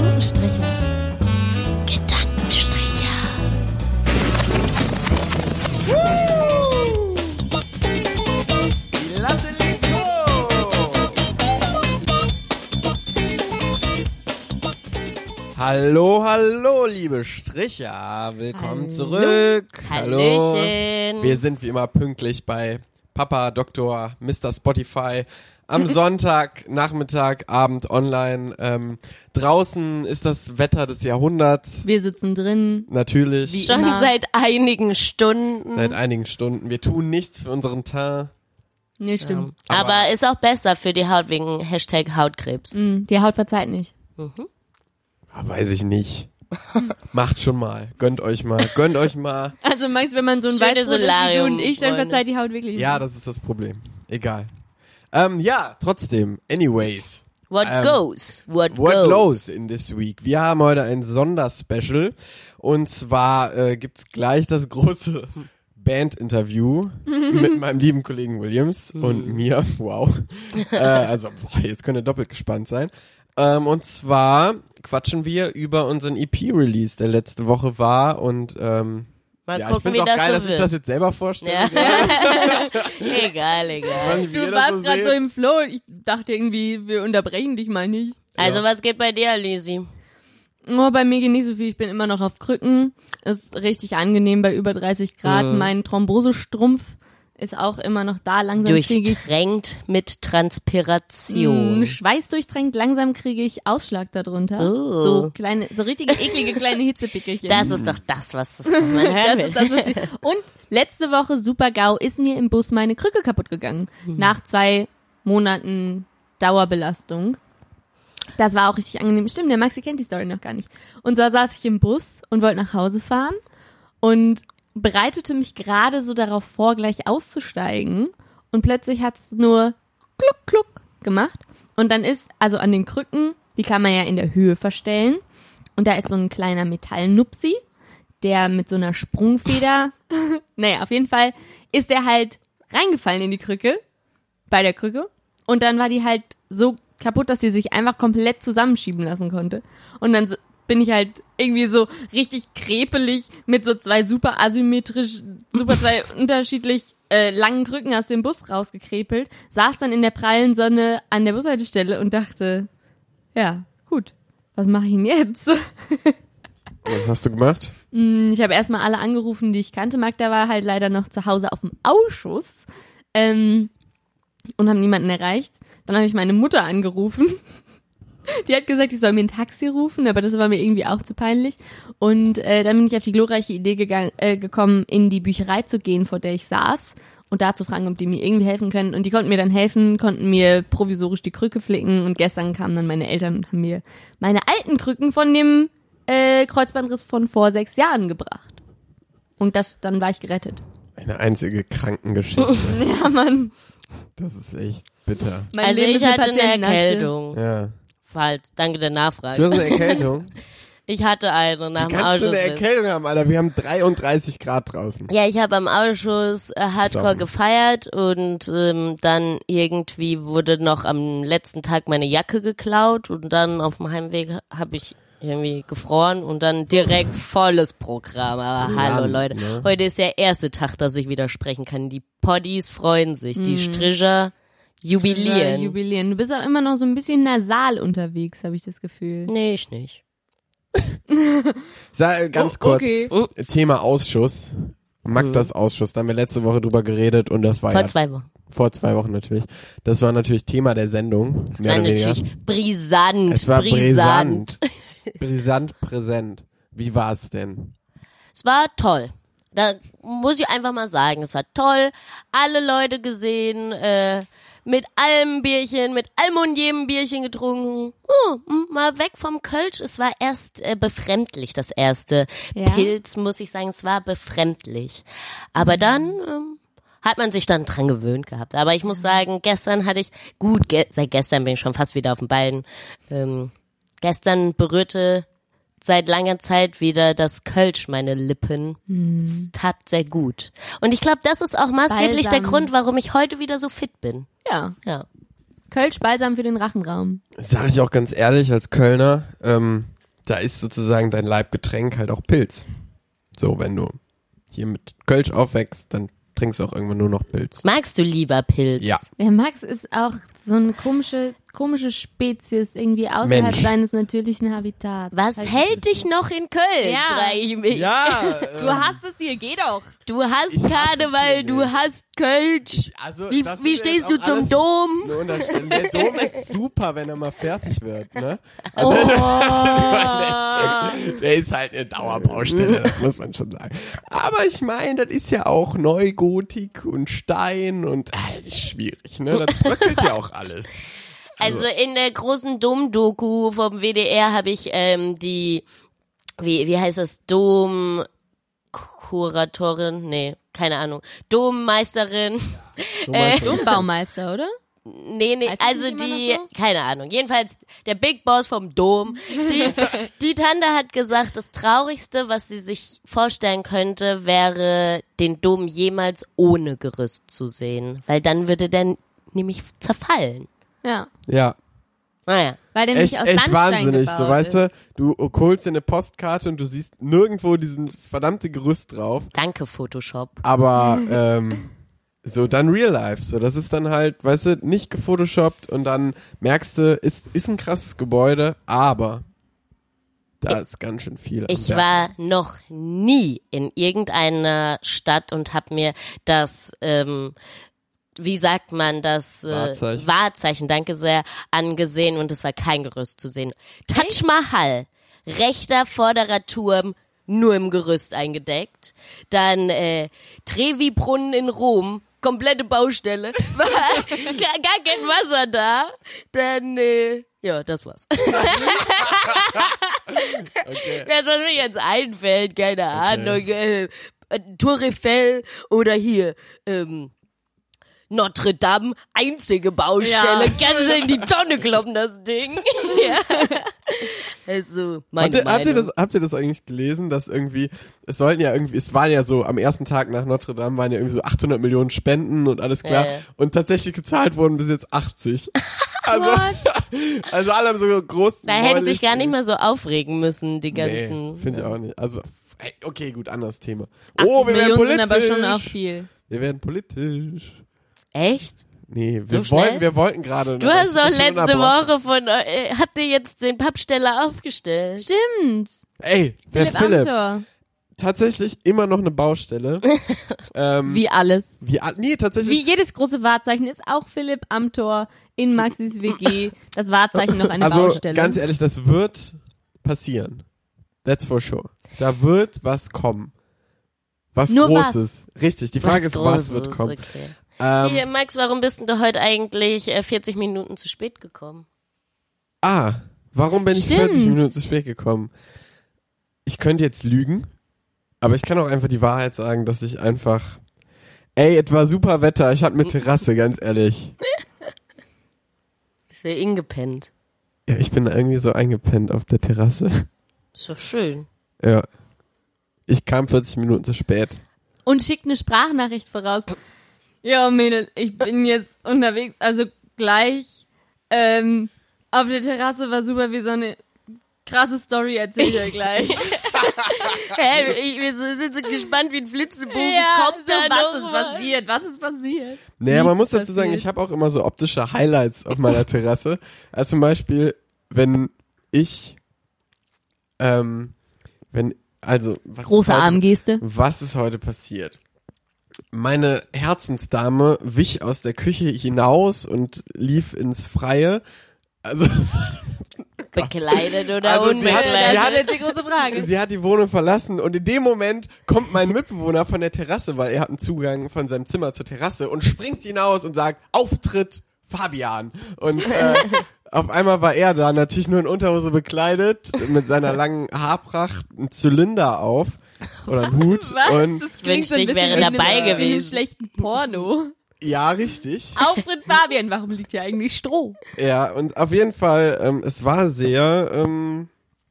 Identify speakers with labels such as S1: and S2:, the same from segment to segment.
S1: Gedankenstriche. Gedankenstriche.
S2: Die Latte liegt hoch. Hallo, hallo, liebe Stricher. Willkommen
S1: Hallo.
S2: zurück.
S1: Hallöchen.
S2: Wir sind wie immer pünktlich bei Papa Dr. Mr. Spotify. Am Sonntag, Nachmittag, Abend online. Ähm, draußen ist das Wetter des Jahrhunderts.
S3: Wir sitzen drin.
S2: Natürlich.
S3: Wie-
S1: Schon
S3: immer.
S1: seit einigen Stunden.
S2: Seit einigen Stunden. Wir tun nichts für unseren Teint.
S3: Nee, stimmt.
S1: Aber,
S2: Aber-
S1: ist auch besser für die Haut wegen Hashtag Hautkrebs.
S3: Mm, Die Haut verzeiht nicht.
S2: Ah, weiß ich nicht. Macht schon mal. Gönnt euch mal. Gönnt euch mal.
S3: Also meinst du, wenn man so ein
S1: Schöne
S3: Weißbrot ist wie du
S1: Solarium,
S3: und ich, dann
S1: Freunde.
S3: verzeiht die Haut wirklich
S2: Ja,
S3: nicht.
S2: das ist das Problem. Egal. Ähm, ja, trotzdem. Anyways.
S1: What
S2: Ähm,
S1: goes? What,
S2: What
S1: goes?
S2: goes in this week? Wir haben heute ein Sonderspecial. Und zwar äh, gibt's gleich das große Bandinterview mit meinem lieben Kollegen Williams und mir. Wow. äh, also, boah, jetzt könnt ihr doppelt gespannt sein. Ähm, und zwar quatschen wir über unseren EP-Release, der letzte Woche war. Und ähm,
S1: Mal
S2: ja, ich
S1: gucken,
S2: find's
S1: wie
S2: auch
S1: das
S2: geil,
S1: so
S2: dass ich
S1: wird.
S2: das jetzt selber vorstelle.
S1: ja. egal,
S2: Ich
S1: egal.
S2: nicht,
S3: Du warst
S2: so
S3: gerade so im Flow. Ich dachte irgendwie, wir unterbrechen dich mal nicht.
S1: Also, was geht bei dir, Lisi?
S3: Oh, bei mir geht nicht so viel. Ich bin immer noch auf Krücken. Ist richtig angenehm bei über 30 Grad.
S1: Mhm.
S3: Mein Thrombosestrumpf ist auch immer noch da. Langsam kriege ich
S1: Durchtränkt mit Transpiration.
S3: Mm, schweißdurchtränkt, langsam kriege ich Ausschlag darunter.
S1: Oh.
S3: So kleine, so richtige eklige kleine Hitzepickelchen.
S1: Das ist doch das, was man hören will.
S3: ist das, was und letzte Woche, super GAU, ist mir im Bus meine Krücke kaputt gegangen. Nach zwei Monaten Dauerbelastung. Das war auch richtig angenehm. Stimmt, der Maxi kennt die Story noch gar nicht. Und so saß ich im Bus und wollte nach Hause fahren und bereitete mich gerade so darauf vor, gleich auszusteigen. Und plötzlich hat's nur kluck, kluck gemacht. Und dann ist, also an den Krücken, die kann man ja in der Höhe verstellen. Und da ist so ein kleiner Metallnupsi, der mit so einer Sprungfeder, naja, auf jeden Fall ist der halt reingefallen in die Krücke, bei der Krücke. Und dann war die halt so kaputt, dass sie sich einfach komplett zusammenschieben lassen konnte. Und dann bin ich halt irgendwie so richtig krepelig mit so zwei super asymmetrisch, super zwei unterschiedlich äh, langen Krücken aus dem Bus rausgekrepelt, saß dann in der prallen Sonne an der Bushaltestelle und dachte, ja, gut, was mache ich denn jetzt?
S2: Was hast du gemacht?
S3: Ich habe erstmal alle angerufen, die ich kannte. Magda war halt leider noch zu Hause auf dem Ausschuss ähm, und haben niemanden erreicht. Dann habe ich meine Mutter angerufen. Die hat gesagt, ich soll mir ein Taxi rufen, aber das war mir irgendwie auch zu peinlich. Und äh, dann bin ich auf die glorreiche Idee gegangen, äh, gekommen, in die Bücherei zu gehen, vor der ich saß und da zu fragen, ob die mir irgendwie helfen können. Und die konnten mir dann helfen, konnten mir provisorisch die Krücke flicken. Und gestern kamen dann meine Eltern und haben mir meine alten Krücken von dem äh, Kreuzbandriss von vor sechs Jahren gebracht. Und das, dann war ich gerettet.
S2: Eine einzige Krankengeschichte.
S3: Ja, Mann.
S2: Das ist echt bitter.
S3: Mein
S1: Also
S3: Leben
S1: ich
S3: ist
S1: hatte eine. Erkältung.
S2: Ja.
S1: Falls, danke der
S2: Du
S1: Nachfrage.
S2: hast eine Erkältung.
S1: Ich hatte eine nach
S2: Wie
S1: dem
S2: kannst du eine. Erkältung haben, Alter? Wir haben 33 Grad draußen.
S1: Ja, ich habe am Ausschuss äh, Hardcore
S2: Saufen.
S1: gefeiert und ähm, dann irgendwie wurde noch am letzten Tag meine Jacke geklaut und dann auf dem Heimweg habe ich irgendwie gefroren und dann direkt volles Programm. Aber hallo
S2: Mann,
S1: Leute,
S2: ne?
S1: heute ist der erste Tag, dass ich wieder sprechen kann. Die Poddies freuen sich, die
S3: Mhm.
S1: Stricher jubilieren.
S3: Jubilieren. Du bist auch immer noch so ein bisschen nasal unterwegs, habe ich das Gefühl.
S1: nee, ich nicht.
S2: Sag, ganz
S3: Oh,
S2: kurz.
S3: Okay.
S2: Thema Ausschuss. Magdas Ausschuss. Da haben wir letzte Woche drüber geredet und das war
S1: Vor
S2: ja
S1: zwei Wochen.
S2: vor zwei Wochen natürlich. Das war natürlich Thema der Sendung.
S1: Das
S2: Mehr
S1: war
S2: oder weniger.
S1: natürlich brisant.
S2: Es war
S1: brisant.
S2: brisant. brisant präsent. Wie war es denn?
S1: Es war toll. Da muss ich einfach mal sagen, es war toll. Alle Leute gesehen, äh, mit allem Bierchen, mit allem und jedem Bierchen getrunken. Oh, mal weg vom Kölsch. Es war erst äh, befremdlich, das erste
S3: Ja?
S1: Pilz, muss ich sagen. Es war befremdlich. Aber dann ähm, hat man sich dann dran gewöhnt gehabt. Aber ich muss sagen, gestern hatte ich, gut, ge seit gestern bin ich schon fast wieder auf den Beinen. Ähm, gestern berührte seit langer Zeit wieder das Kölsch meine Lippen. Es tat sehr gut. Und ich glaube, das ist auch maßgeblich der
S3: Balsam.
S1: Grund, warum ich heute wieder so fit bin.
S3: Ja,
S1: Ja.
S3: Kölsch balsam für den Rachenraum.
S2: Sag ich auch ganz ehrlich als Kölner, ähm, da ist sozusagen dein Leibgetränk halt auch Pilz. So, wenn du hier mit Kölsch aufwächst, dann trinkst du auch irgendwann nur noch Pilz.
S1: Magst du lieber Pilz?
S2: Ja.
S3: Der Max ist auch so eine komische, komische Spezies irgendwie außerhalb
S2: Mensch.
S3: seines natürlichen Habitats.
S1: Was
S3: Halt-
S1: hält dich noch in Köln,
S3: Ja.
S1: frage ich mich.
S2: Ja,
S3: Du hast es hier, geh doch.
S1: Du hast Karneval, du hast Kölsch.
S2: also,
S1: Wie, wie stehst du zum Dom?
S2: Der Dom ist super, wenn er mal fertig wird, ne? Also, der, ist, der ist halt eine Dauerbaustelle, muss man schon sagen. Aber ich meine, das ist ja auch Neugotik und Stein und ah, das ist schwierig, ne? Das bröckelt ja auch alles.
S1: Also in der großen Dom-Doku vom WDR habe ich ähm, die, wie, wie heißt das, Dom-Kuratorin? Nee, keine Ahnung. Dommeisterin?
S2: So meinst du das?
S3: Dombaumeister, oder?
S1: Nee, nee,
S3: Heißt
S1: also die,
S3: noch
S1: keine Ahnung. Jedenfalls der Big Boss vom Dom. Die, die Tante hat gesagt, das Traurigste, was sie sich vorstellen könnte, wäre, den Dom jemals ohne Gerüst zu sehen. Weil dann würde der nämlich zerfallen.
S3: Ja.
S2: Ja,
S1: Naja.
S3: Weil der
S2: echt,
S3: nämlich aus
S2: echt
S3: Sandstein
S2: wahnsinnig,
S3: gebaut
S2: so weißt
S3: ist.
S2: du, du holst dir eine Postkarte und du siehst nirgendwo diesen verdammte Gerüst drauf,
S1: Danke, Photoshop.
S2: aber ähm, so dann Real Life, so das ist dann halt, weißt du, nicht gefotoshoppt und dann merkst du, ist ist ein krasses Gebäude, aber da ist ganz schön viel.
S1: Ich war noch nie in irgendeiner Stadt und habe mir das, ähm, wie sagt man das, äh,
S2: Wahrzeichen.
S1: Wahrzeichen, danke sehr, angesehen und es war kein Gerüst zu sehen. Taj Mahal, rechter vorderer Turm, nur im Gerüst eingedeckt. Dann äh, Trevi-Brunnen in Rom, komplette Baustelle, war gar, gar kein Wasser da. Dann, äh, ja, das war's.
S2: okay.
S1: Das, was mir jetzt einfällt, keine Ahnung, äh, Tour Eiffel oder hier, ähm, Notre Dame, einzige Baustelle,
S3: Ja.
S1: ganz in die Tonne kloppen, das Ding. ja. Also, meine
S2: Habt ihr, habt, ihr das, habt ihr das eigentlich gelesen, dass irgendwie, es sollten ja irgendwie, es waren ja so, am ersten Tag nach Notre Dame waren ja irgendwie so 800 Millionen Spenden und alles klar.
S1: Ja, ja.
S2: Und tatsächlich gezahlt wurden bis jetzt 80. Also, also alle haben so groß.
S1: Da hätten sich gar nicht mehr so aufregen müssen, die
S2: Nee,
S1: ganzen.
S2: finde ich auch nicht. Also, okay, gut, anderes Thema. Oh, wir werden
S3: Millionen
S2: politisch.
S3: sind aber schon auch viel.
S2: Wir werden politisch.
S1: Echt?
S2: Nee, wir
S1: So
S2: wollten, wir wollten gerade.
S1: Du hast doch letzte Woche von, äh, habt ihr jetzt den Pappsteller aufgestellt?
S3: Stimmt.
S2: Ey, der
S3: Philipp,
S2: Philipp,
S3: Amthor.
S2: tatsächlich immer noch eine Baustelle. ähm,
S3: Wie alles.
S2: wie, nee, tatsächlich.
S3: Wie jedes große Wahrzeichen ist auch Philipp Amthor in Maxis WG das Wahrzeichen noch eine
S2: also
S3: Baustelle.
S2: ganz ehrlich, das wird passieren. That's for sure. Da wird was kommen. Was
S3: Nur was?
S2: Großes. Richtig. Die Frage ist, was wird
S1: Großes,
S2: kommen.
S1: Okay.
S2: Ähm,
S1: Hier, Max, warum bist denn du heute eigentlich äh, 40 Minuten zu spät gekommen?
S2: ah, warum bin ich
S3: Stimmt.
S2: 40 Minuten zu spät gekommen? Ich könnte jetzt lügen, aber ich kann auch einfach die Wahrheit sagen, dass ich einfach. Ey, es war super Wetter. Ich hatte eine Terrasse, ganz ehrlich.
S1: Ist ja ingepennt.
S2: Ja, ich bin irgendwie so eingepennt auf der Terrasse.
S1: Ist doch schön.
S2: Ja. Ich kam 40 Minuten zu spät.
S3: Und schickt eine Sprachnachricht voraus. Ja, Mädel, ich bin jetzt unterwegs, also gleich ähm, auf der Terrasse war super wie so eine krasse Story, erzähl euch gleich.
S1: Hä, ich, wir so- sind so gespannt wie ein Flitzebogen. Kommt
S3: so, was ist passiert? Was ist passiert?
S2: Naja, man
S3: Nichts
S2: muss dazu sagen,
S3: passiert.
S2: ich habe auch immer so optische Highlights auf meiner Terrasse. Also zum Beispiel, wenn ich, ähm, wenn, also, was
S3: Große Armgeste.
S2: Was ist heute passiert? Meine Herzensdame wich aus der Küche hinaus und lief ins Freie. Also,
S1: Bekleidet oder
S2: Also, sie hat-
S1: unbekleidet?
S2: sie
S3: Das
S2: hat-
S3: ist jetzt die große Frage.
S2: sie hat die Wohnung verlassen und in dem Moment kommt mein Mitbewohner von der Terrasse, weil er hat einen Zugang von seinem Zimmer zur Terrasse und springt hinaus und sagt, Auftritt Fabian. Und äh, auf einmal war er da, natürlich nur in Unterhose bekleidet, mit seiner langen Haarpracht, einen Zylinder auf oder einen Hut.
S3: Was?
S2: Und
S3: das
S1: wünschte, ich
S3: ein
S1: wäre
S3: bisschen
S1: dabei
S3: wie in einem-
S1: gewesen.
S3: schlechten Porno.
S2: ja, richtig.
S3: Auftritt Fabian, warum liegt hier eigentlich Stroh?
S2: Ja, und auf jeden Fall, ähm, es war sehr ähm,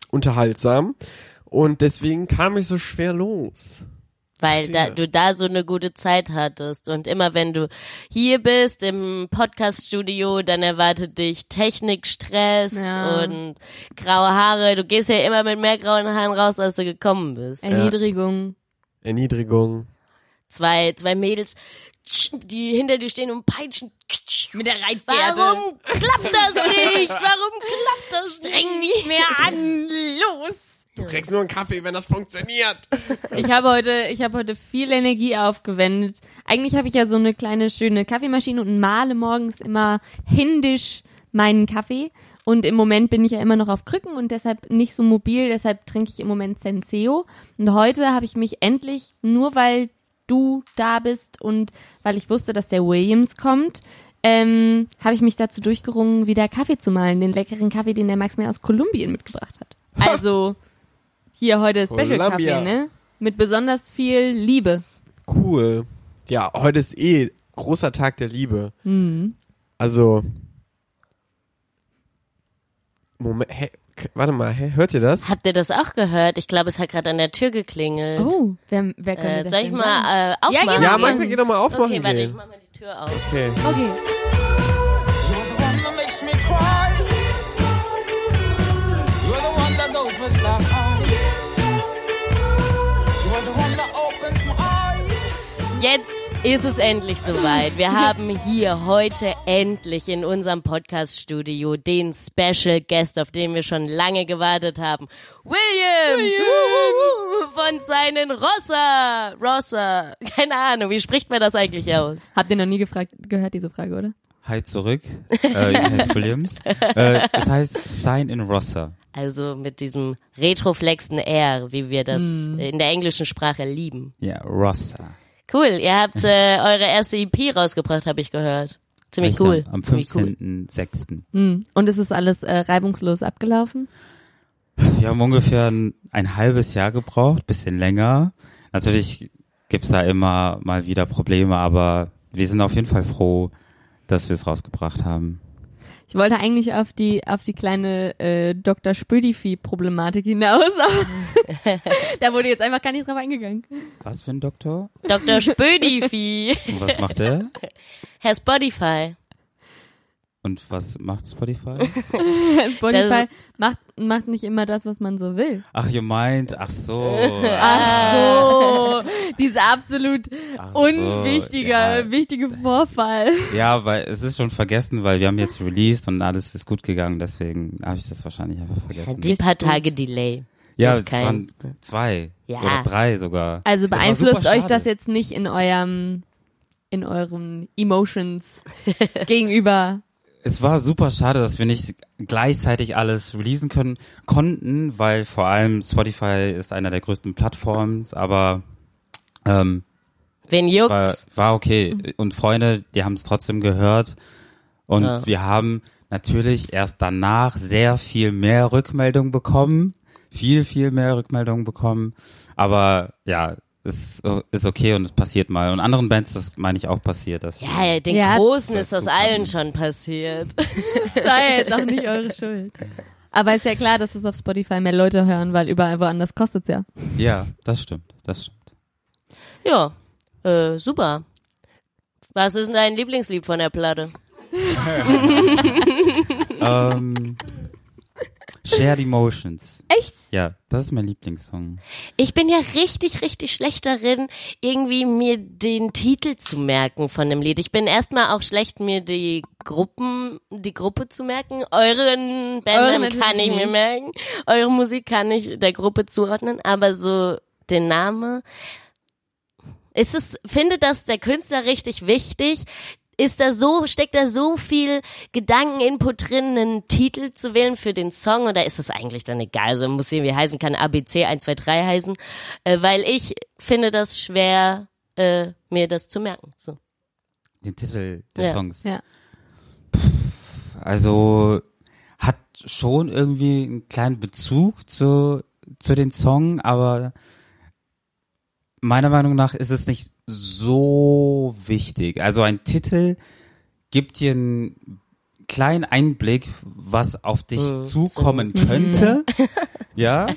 S2: unterhaltsam und deswegen kam ich so schwer los.
S1: Weil da, du da so eine gute Zeit hattest. Und immer wenn du hier bist im Podcaststudio, dann erwartet dich Technikstress
S3: Ja.
S1: und graue Haare. Du gehst ja immer mit mehr grauen Haaren raus, als du gekommen bist.
S3: Erniedrigung.
S2: Erniedrigung.
S1: Zwei, zwei Mädels, die hinter dir stehen und peitschen.
S3: Mit der Reitgerte.
S1: Warum klappt das nicht? Warum klappt das
S3: Streng
S1: nicht
S3: mehr an. Los.
S2: Du kriegst nur einen Kaffee, wenn das funktioniert.
S3: Ich habe heute, ich habe heute viel Energie aufgewendet. Eigentlich habe ich ja so eine kleine schöne Kaffeemaschine und male morgens immer händisch meinen Kaffee. Und im Moment bin ich ja immer noch auf Krücken und deshalb nicht so mobil. Deshalb trinke ich im Moment Senseo. Und heute habe ich mich endlich, nur weil du da bist und weil ich wusste, dass der Williams kommt, ähm, habe ich mich dazu durchgerungen, wieder Kaffee zu malen. Den leckeren Kaffee, den der Max mir aus Kolumbien mitgebracht hat. Also hier heute Special
S2: Columbia.
S3: Kaffee, ne? Mit besonders viel Liebe.
S2: Cool. Ja, heute ist eh großer Tag der Liebe.
S3: Mhm.
S2: Also. Moment, hä, k- warte mal, hä, hört ihr das?
S1: Habt ihr das auch gehört? Ich glaube, es hat gerade an der Tür geklingelt.
S3: Oh, wer, wer könnte
S1: Äh,
S3: das
S1: soll ich
S3: denn
S1: mal äh, aufmachen?
S2: Ja,
S3: gehen.
S2: Magda, geh doch mal aufmachen
S1: Okay, warte, ich mach mal die Tür auf.
S2: Okay.
S3: Okay.
S4: You're the one that makes me cry. You're the one that goes with the
S1: Jetzt ist es endlich soweit. Wir haben hier heute endlich in unserem Podcast-Studio den Special Guest, auf den wir schon lange gewartet haben. Williams! Wuhu, Von seinen Rossa! Rossa! Keine Ahnung, wie spricht man das eigentlich aus?
S3: Habt ihr noch nie gefragt, gehört diese Frage, oder?
S5: Hi zurück. Äh, ich heiße Williams. Äh, es heißt Shine in Rossa.
S1: Also mit diesem retroflexen R, wie wir das
S3: Hm.
S1: in der englischen Sprache lieben.
S5: Ja, Rossa.
S1: Cool, ihr habt äh, eure erste EP rausgebracht, habe ich gehört. Ziemlich
S5: Richtig,
S1: cool.
S5: Am
S1: Ziemlich cool.
S5: 15.06.
S3: Hm. Und ist es alles äh, reibungslos abgelaufen?
S5: Wir haben ungefähr ein, ein halbes Jahr gebraucht, bisschen länger. Natürlich gibt's da immer mal wieder Probleme, aber wir sind auf jeden Fall froh, dass wir es rausgebracht haben.
S3: Ich wollte eigentlich auf die auf die kleine äh, Dr. Spödifi-Problematik hinaus, aber da wurde jetzt einfach gar nicht drauf eingegangen.
S5: Was für ein Doktor?
S1: Dr. Spödifi.
S5: Und was macht er?
S1: Herr Spotify.
S5: Und was macht Spotify?
S3: Spotify macht, macht nicht immer das, was man so will.
S5: Ach, ihr meint, ach so.
S3: Ach so, dieser absolut
S5: Ach so,
S3: unwichtiger,
S5: ja.
S3: wichtige Vorfall.
S5: Ja, weil es ist schon vergessen, weil wir haben jetzt released und alles ist gut gegangen, deswegen habe ich das wahrscheinlich einfach vergessen.
S1: Die paar Tage Delay.
S5: Ja,
S1: Ist
S5: es
S1: kein-
S5: waren zwei
S1: Ja.
S5: oder drei sogar.
S3: Also beeinflusst euch das jetzt nicht in eurem, in euren Emotions gegenüber.
S5: Es war super schade, dass wir nicht gleichzeitig alles releasen können konnten, weil vor allem Spotify ist einer der größten Plattformen, aber ähm,
S1: Wen
S5: war,
S1: juckt's?
S5: war okay. Und Freunde, die haben es trotzdem gehört. Und
S1: Ja.
S5: wir haben natürlich erst danach sehr viel mehr Rückmeldungen bekommen. Viel, viel mehr Rückmeldungen bekommen. Aber ja, es ist okay und es passiert mal. Und anderen Bands, das meine ich auch passiert. Das
S1: Ja, den
S3: Ja,
S1: Großen ist das allen schon passiert.
S3: Sei jetzt auch nicht eure Schuld. Aber ist ja klar, dass es auf Spotify mehr Leute hören, weil überall woanders kostet's ja.
S5: ja, das stimmt. Das stimmt.
S1: Ja, äh, super. Was ist denn dein Lieblingslied von der Platte?
S5: ähm, Shared Emotions.
S3: Echt?
S5: Ja, das ist mein Lieblingssong.
S1: Ich bin ja richtig, richtig schlecht darin, irgendwie mir den Titel zu merken von dem Lied. Ich bin erstmal auch schlecht, mir die Gruppen, die Gruppe zu merken. Euren
S3: Eure
S1: Bandnamen kann ich mir merken. Eure Musik kann ich der Gruppe zuordnen, aber so den Name. Ist es, findet das der Künstler richtig wichtig? Ist da so, steckt da so viel Gedankeninput drin, einen Titel zu wählen für den Song oder ist es eigentlich dann egal? Also muss irgendwie heißen, kann ABC 123 heißen, äh, weil ich finde das schwer, äh, mir das zu merken. So.
S5: Den Titel des
S1: Ja.
S5: Songs.
S3: Ja.
S5: Also hat schon irgendwie einen kleinen Bezug zu, zu den Song, aber meiner Meinung nach ist es nicht so wichtig. Also ein Titel gibt dir einen kleinen Einblick, was auf dich
S1: Mhm,
S5: zukommen könnte. ja,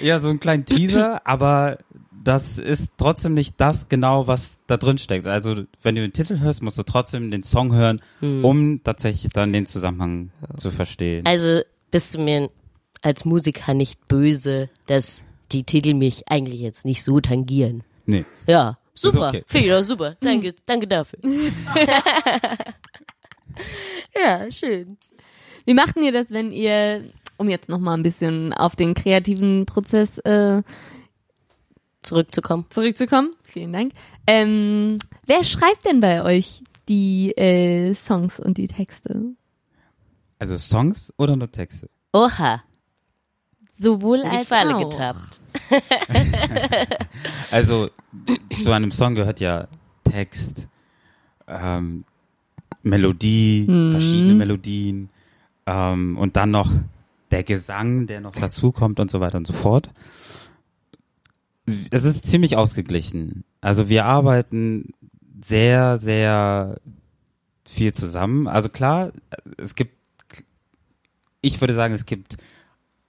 S5: ja, so einen kleinen Teaser, aber das ist trotzdem nicht das genau, was da drin steckt. Also wenn du den Titel hörst, musst du trotzdem den Song hören, um tatsächlich dann den Zusammenhang zu verstehen.
S1: Also bist du mir als Musiker nicht böse, dass die Titel mich eigentlich jetzt nicht so tangieren.
S5: nee.
S1: Ja, super.
S5: okay.
S1: Finde ich doch super. Danke, danke dafür. ja, schön.
S3: Wie macht ihr das, wenn ihr, um jetzt nochmal ein bisschen auf den kreativen Prozess äh,
S1: Zurückzukommen.
S3: zurückzukommen? Vielen Dank. Ähm, wer schreibt denn bei euch die äh, Songs und die Texte?
S5: Also Songs oder nur Texte?
S1: Oha,
S3: Sowohl
S1: in die
S3: als
S1: Falle
S3: auch.
S1: getappt.
S5: Also zu einem Song gehört ja Text, ähm, Melodie, verschiedene Melodien ähm, und dann noch der Gesang, der noch dazukommt und so weiter und so fort. Es ist ziemlich ausgeglichen. Also wir arbeiten sehr, sehr viel zusammen. Also klar, es gibt, ich würde sagen, es gibt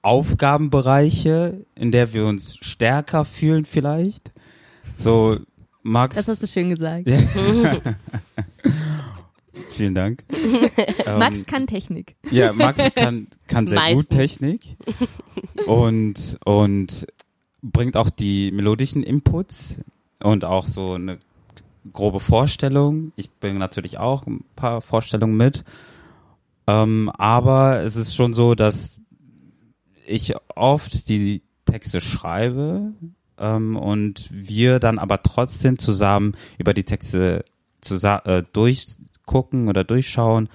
S5: Aufgabenbereiche, in der wir uns stärker fühlen vielleicht. So, Max.
S3: Das hast du schön gesagt.
S5: Ja. Vielen Dank. Ähm,
S3: Max kann Technik.
S5: ja, Max kann, kann sehr gut
S1: Meistens.
S5: Technik und, und bringt auch die melodischen Inputs und auch so eine grobe Vorstellung. Ich bringe natürlich auch ein paar Vorstellungen mit. Ähm, aber es ist schon so, dass ich oft die Texte schreibe ähm, und wir dann aber trotzdem zusammen über die Texte äh, durchgucken oder durchschauen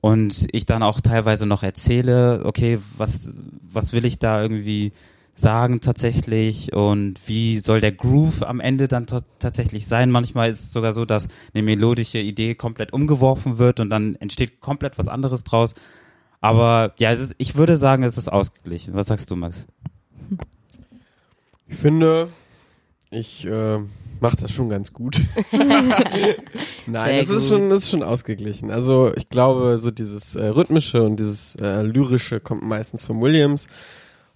S5: und ich dann auch teilweise noch erzähle, okay, was, was will ich da irgendwie sagen tatsächlich und wie soll der Groove am Ende dann ta- tatsächlich sein. Manchmal ist es sogar so, dass eine melodische Idee komplett umgeworfen wird und dann entsteht komplett was anderes draus. Aber ja, es ist, ich würde sagen, es ist ausgeglichen. Was sagst du, Max?
S2: Ich finde, ich äh, mache das schon ganz gut. Nein, das ist schon, das ist schon ausgeglichen. Also ich glaube, so dieses äh, rhythmische und dieses äh, lyrische kommt meistens von Williams.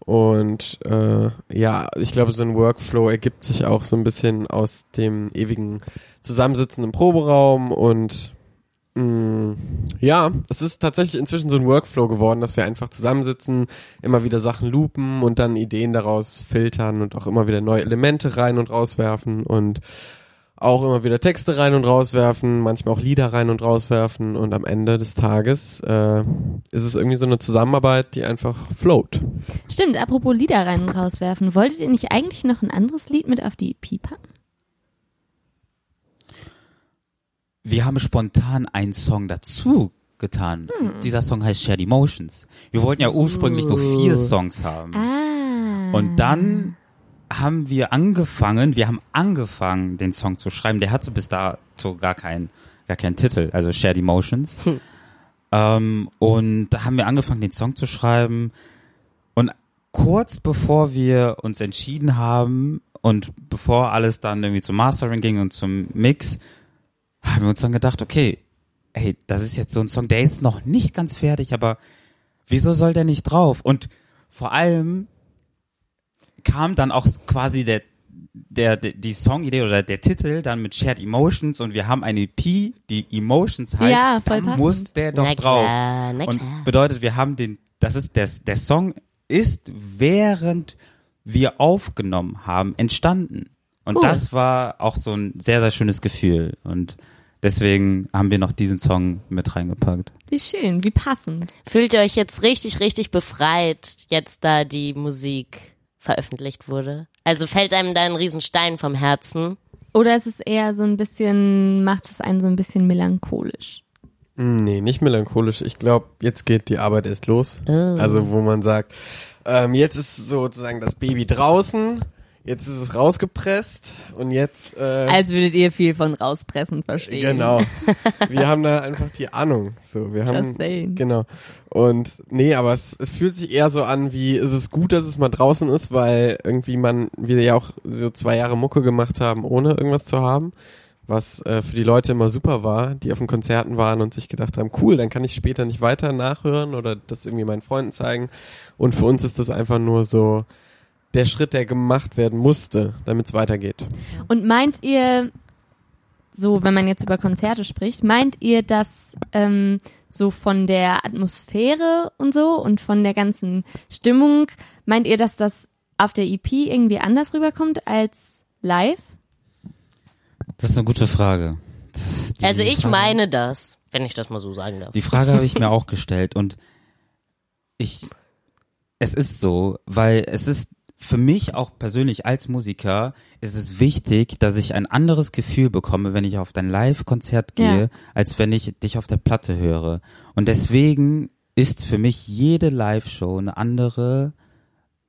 S2: Und äh, ja, ich glaube, so ein Workflow ergibt sich auch so ein bisschen aus dem ewigen Zusammensitzen im Proberaum und ja, es ist tatsächlich inzwischen so ein Workflow geworden, dass wir einfach zusammensitzen, immer wieder Sachen loopen und dann Ideen daraus filtern und auch immer wieder neue Elemente rein und rauswerfen und auch immer wieder Texte rein und rauswerfen, manchmal auch Lieder rein und rauswerfen und am Ende des Tages äh, ist es irgendwie so eine Zusammenarbeit, die einfach float.
S3: Stimmt, apropos Lieder rein und rauswerfen. Wolltet ihr nicht eigentlich noch ein anderes Lied mit auf die EP packen?
S5: Wir haben spontan einen Song dazu getan. Dieser Song heißt Shared Emotions. Wir wollten ja ursprünglich nur vier Songs haben.
S3: Ah.
S5: Und dann haben wir angefangen, wir haben angefangen, den Song zu schreiben. Der hatte bis dato gar keinen, gar keinen Titel, also Shared Emotions. Ähm, und da haben wir angefangen, den Song zu schreiben. Und kurz bevor wir uns entschieden haben und bevor alles dann irgendwie zum Mastering ging und zum Mix, haben wir uns dann gedacht, okay, hey, das ist jetzt so ein Song, der ist noch nicht ganz fertig, aber wieso soll der nicht drauf? Und vor allem kam dann auch quasi der, der, der die Songidee oder der Titel dann mit Shared Emotions und wir haben eine EP, die Emotions heißt,
S3: Ja,
S5: dann
S3: passend.
S5: muss der doch
S1: Na
S5: drauf.
S1: klar, na
S5: Und
S1: klar.
S5: bedeutet, wir haben den, das ist der, der Song ist während wir aufgenommen haben entstanden. Und
S3: Cool.
S5: das war auch so ein sehr, sehr schönes Gefühl. Und deswegen haben wir noch diesen Song mit reingepackt.
S3: Wie schön, wie passend.
S1: Fühlt ihr euch jetzt richtig, richtig befreit, jetzt da die Musik veröffentlicht wurde? Also fällt einem da ein Riesenstein vom Herzen?
S3: Oder ist es eher so ein bisschen, macht es einen so ein bisschen melancholisch?
S2: Nee, nicht melancholisch. Ich glaube, jetzt geht die Arbeit erst los. Also wo man sagt, ähm, jetzt ist sozusagen das Baby draußen, jetzt ist es rausgepresst und jetzt äh,
S3: Als würdet ihr viel von rauspressen verstehen.
S2: Genau. Wir haben da einfach die Ahnung. So, wir haben
S3: Just saying.
S2: genau. Und nee, aber es, es fühlt sich eher so an, wie ist es gut, dass es mal draußen ist, weil irgendwie man wir ja auch so zwei Jahre Mucke gemacht haben, ohne irgendwas zu haben, was äh, für die Leute immer super war, die auf den Konzerten waren und sich gedacht haben, cool, dann kann ich später nicht weiter nachhören oder das irgendwie meinen Freunden zeigen. Und für uns ist das einfach nur so der Schritt, der gemacht werden musste, damit es weitergeht.
S3: Und meint ihr, so, wenn man jetzt über Konzerte spricht, meint ihr, dass ähm, so von der Atmosphäre und so und von der ganzen Stimmung, meint ihr, dass das auf der EP irgendwie anders rüberkommt als live?
S5: Das ist eine gute Frage.
S1: Also ich
S5: Frage-
S1: meine das, wenn ich das mal so sagen darf.
S5: Die Frage habe ich mir auch gestellt und ich, es ist so, weil es ist für mich auch persönlich als Musiker ist es wichtig, dass ich ein anderes Gefühl bekomme, wenn ich auf dein Live-Konzert gehe,
S3: Ja.
S5: als wenn ich dich auf der Platte höre. Und deswegen ist für mich jede Live-Show eine andere.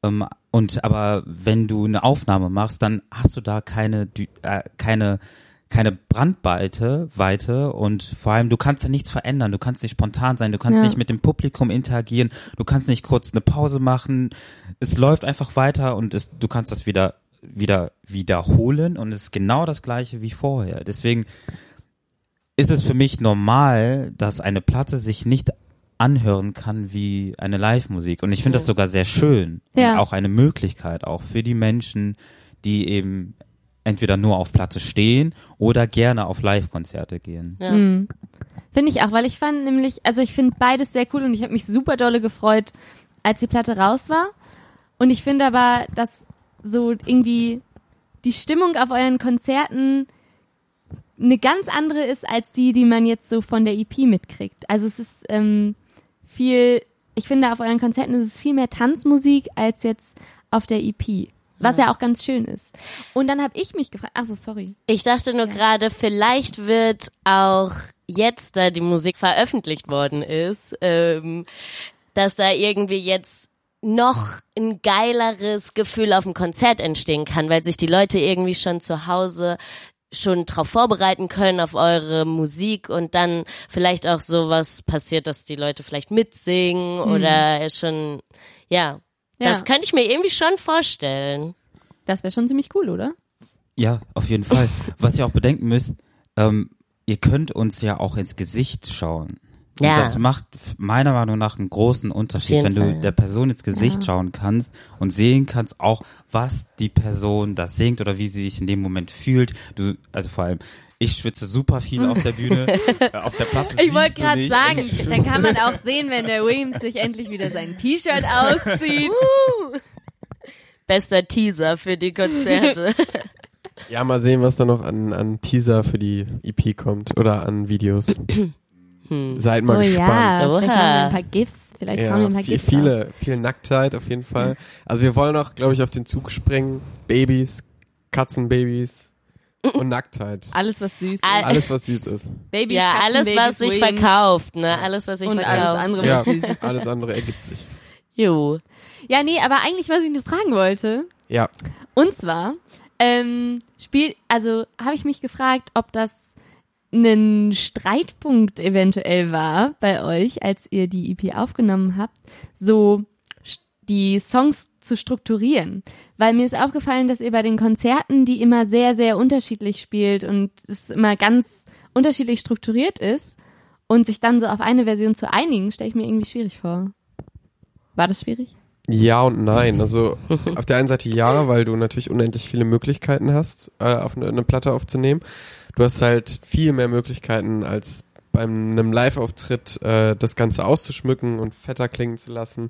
S5: Ähm, und aber wenn du eine Aufnahme machst, dann hast du da keine, äh, keine keine Brandweite Weite und vor allem du kannst ja nichts verändern, du kannst nicht spontan sein, du kannst
S3: Ja.
S5: nicht mit dem Publikum interagieren, du kannst nicht kurz eine Pause machen. Es läuft einfach weiter und es, du kannst das wieder wieder wiederholen und es ist genau das gleiche wie vorher. Deswegen ist es für mich normal, dass eine Platte sich nicht anhören kann wie eine Live-Musik. Und ich finde das sogar sehr schön.
S3: Ja.
S5: Und auch eine Möglichkeit, auch für die Menschen, die eben entweder nur auf Platte stehen oder gerne auf Live-Konzerte gehen.
S1: Ja.
S3: Mhm. Finde ich auch, weil ich fand nämlich, also ich finde beides sehr cool und ich habe mich super dolle gefreut, als die Platte raus war. Und ich finde aber, dass so irgendwie die Stimmung auf euren Konzerten eine ganz andere ist als die, die man jetzt so von der EP mitkriegt. Also es ist ähm, viel, ich finde auf euren Konzerten ist es viel mehr Tanzmusik als jetzt auf der EP. Was ja auch ganz schön ist. Und dann habe ich mich gefragt, ach so, sorry.
S1: Ich dachte nur gerade, vielleicht wird auch jetzt, da die Musik veröffentlicht worden ist, ähm, dass da irgendwie jetzt noch ein geileres Gefühl auf dem Konzert entstehen kann, weil sich die Leute irgendwie schon zu Hause schon drauf vorbereiten können auf eure Musik und dann vielleicht auch sowas passiert, dass die Leute vielleicht mitsingen oder schon, ja, das
S3: Ja.
S1: könnte ich mir irgendwie schon vorstellen.
S3: Das wäre schon ziemlich cool, oder?
S5: Ja, auf jeden Fall. Was ihr auch bedenken müsst, ähm, ihr könnt uns ja auch ins Gesicht schauen. Und
S1: Ja.
S5: das macht meiner Meinung nach einen großen Unterschied, wenn du
S1: Fall.
S5: der Person ins Gesicht schauen kannst und sehen kannst auch, was die Person da singt oder wie sie sich in dem Moment fühlt. Du, also vor allem, ich schwitze super viel auf der Bühne, äh, auf der Platte
S3: Ich wollte gerade sagen, dann kann man auch sehen, wenn der Williams sich endlich wieder sein T-Shirt auszieht.
S1: Bester Teaser für die Konzerte.
S2: Ja, mal sehen, was da noch an, an Teaser für die EP kommt oder an Videos. Seid mal
S3: oh
S2: gespannt.
S3: ja, vielleicht machen wir ein paar GIFs. Vielleicht hauen wir
S2: Ja,
S3: ein paar
S2: viel,
S3: GIFs
S2: viele, viel Nacktheit auf jeden Fall. Also wir wollen auch, glaube ich, auf den Zug springen. Babys, Katzenbabys und Nacktheit.
S3: Alles, was süß ist.
S1: Al-
S2: Alles, was süß ist.
S3: Baby,
S1: ja, alles, was sich verkauft, ne? Alles, was sich
S3: Und
S1: verkauft.
S3: alles andere,
S2: Ja,
S3: was süß ist.
S2: alles andere ergibt sich.
S1: Jo.
S3: Ja, nee, aber eigentlich, was ich nur fragen wollte,
S2: Ja,
S3: und zwar, ähm, spielt, also habe ich mich gefragt, ob das ein Streitpunkt eventuell war bei euch, als ihr die EP aufgenommen habt, so die Songs zu strukturieren. Weil mir ist aufgefallen, dass ihr bei den Konzerten die immer sehr, sehr unterschiedlich spielt und es immer ganz unterschiedlich strukturiert ist und sich dann so auf eine Version zu einigen, stelle ich mir irgendwie schwierig vor. War das schwierig?
S2: ja und nein. Also auf der einen Seite ja, weil du natürlich unendlich viele Möglichkeiten hast, äh, auf eine, eine Platte aufzunehmen. Du hast halt viel mehr Möglichkeiten als bei einem Live-Auftritt äh, das Ganze auszuschmücken und fetter klingen zu lassen.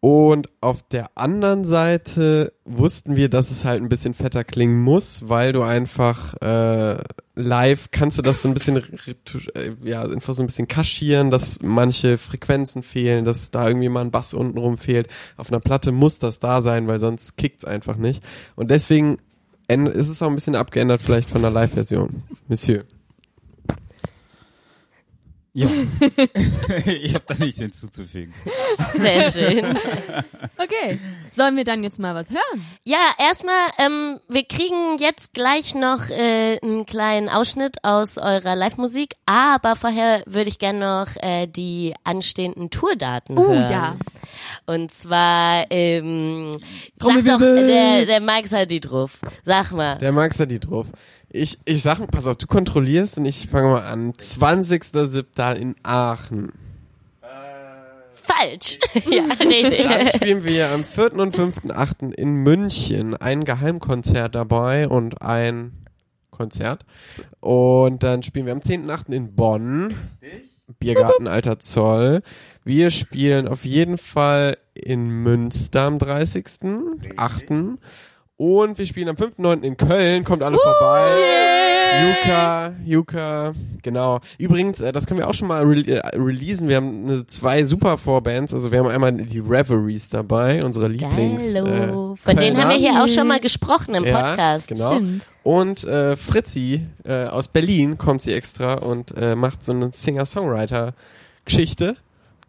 S2: Und auf der anderen Seite wussten wir, dass es halt ein bisschen fetter klingen muss, weil du einfach äh, live kannst du das so ein bisschen äh, ja einfach so ein bisschen kaschieren, dass manche Frequenzen fehlen, dass da irgendwie mal ein Bass untenrum fehlt. Auf einer Platte muss das da sein, weil sonst kickt's einfach nicht. Und deswegen ist es auch ein bisschen abgeändert vielleicht von der Live-Version, Monsieur.
S5: Ja. ich habe da nichts hinzuzufügen.
S1: Sehr schön.
S3: Okay. Sollen wir dann jetzt mal was hören?
S1: Ja, erstmal, ähm, wir kriegen jetzt gleich noch äh, einen kleinen Ausschnitt aus eurer Live-Musik, aber vorher würde ich gerne noch äh, die anstehenden Tourdaten
S3: Oh
S1: hören.
S3: ja.
S1: Und zwar, ähm, sag doch, der, der Mike hat die drauf. Sag mal.
S2: Der Max hat die drauf. Ich, ich sag, pass auf, du kontrollierst und ich fange mal an. 20.07. in Aachen.
S1: Falsch. ja, richtig.
S2: Dann spielen wir am 4. und 5.8. in München ein Geheimkonzert dabei und ein Konzert. Und dann spielen wir am 10.8. in Bonn. Biergarten Alter Zoll. Wir spielen auf jeden Fall in Münster am 30.8. Und wir spielen am 5.9. in Köln. Kommt alle vorbei. Yuka, Yuka, genau. Übrigens, äh, das können wir auch schon mal re äh, releasen. Wir haben eine, zwei super Vorbands. Also wir haben einmal die Reveries dabei, unsere Lieblings.
S1: Geilo.
S2: Äh,
S1: Von denen haben wir hier auch schon mal gesprochen im
S2: Ja,
S1: Podcast.
S2: genau.
S3: Stimmt.
S2: Und äh, Fritzi äh, aus Berlin kommt sie extra und äh, macht so eine Singer-Songwriter-Geschichte.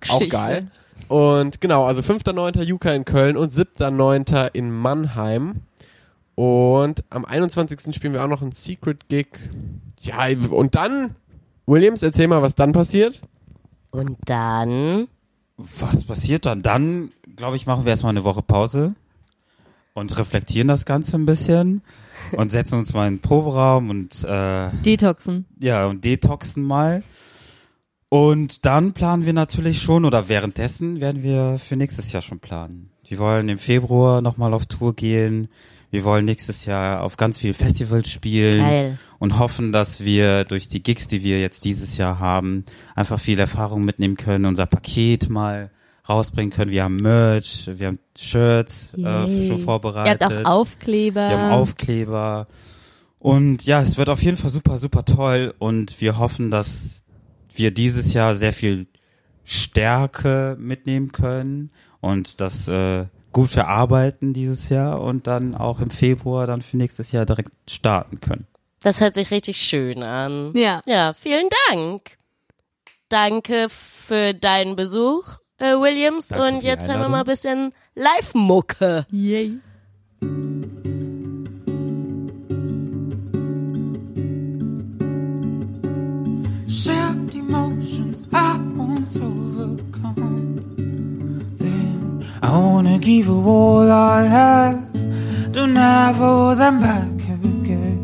S2: Auch geil. Und genau, also 5.9. Juka in Köln und 7.9. in Mannheim. Und am 21. spielen wir auch noch einen Secret Gig. Ja, und dann, Williams, erzähl mal, was dann passiert.
S1: Und dann,
S5: Was passiert dann? Dann, glaube ich, machen wir erstmal eine Woche Pause und reflektieren das Ganze ein bisschen und setzen uns mal in den Proberaum und äh,
S3: Detoxen.
S5: ja, und detoxen mal. Und dann planen wir natürlich schon, oder währenddessen werden wir für nächstes Jahr schon planen. Wir wollen im Februar nochmal auf Tour gehen. Wir wollen nächstes Jahr auf ganz viel Festivals spielen
S1: Geil.
S5: und hoffen, dass wir durch die Gigs, die wir jetzt dieses Jahr haben, einfach viel Erfahrung mitnehmen können, unser Paket mal rausbringen können. Wir haben Merch, wir haben Shirts äh, schon
S3: Ihr
S5: vorbereitet.
S3: habt auch Aufkleber.
S5: Wir haben Aufkleber. Und ja, es wird auf jeden Fall super, super toll. Und wir hoffen, dass wir dieses Jahr sehr viel Stärke mitnehmen können und das äh, gut verarbeiten dieses Jahr und dann auch im Februar dann für nächstes Jahr direkt starten können.
S1: Das hört sich richtig schön an.
S3: Ja.
S1: Ja, vielen Dank. Danke für deinen Besuch, äh, Williams.
S5: Danke
S1: Und jetzt hören wir mal ein bisschen Live-Mucke.
S3: Yay.
S4: Emotions I won't overcome. Then I wanna give you all I have, don't have all them back again.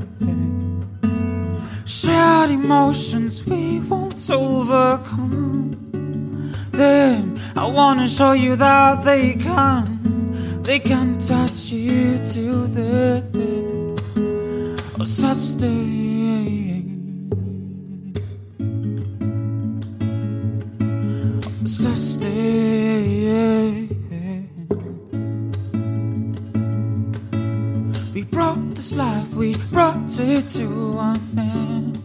S4: Shared emotions we won't overcome. Then I wanna show you that they can, they can touch you till the end of oh, such day. We brought this life, we brought it to an end.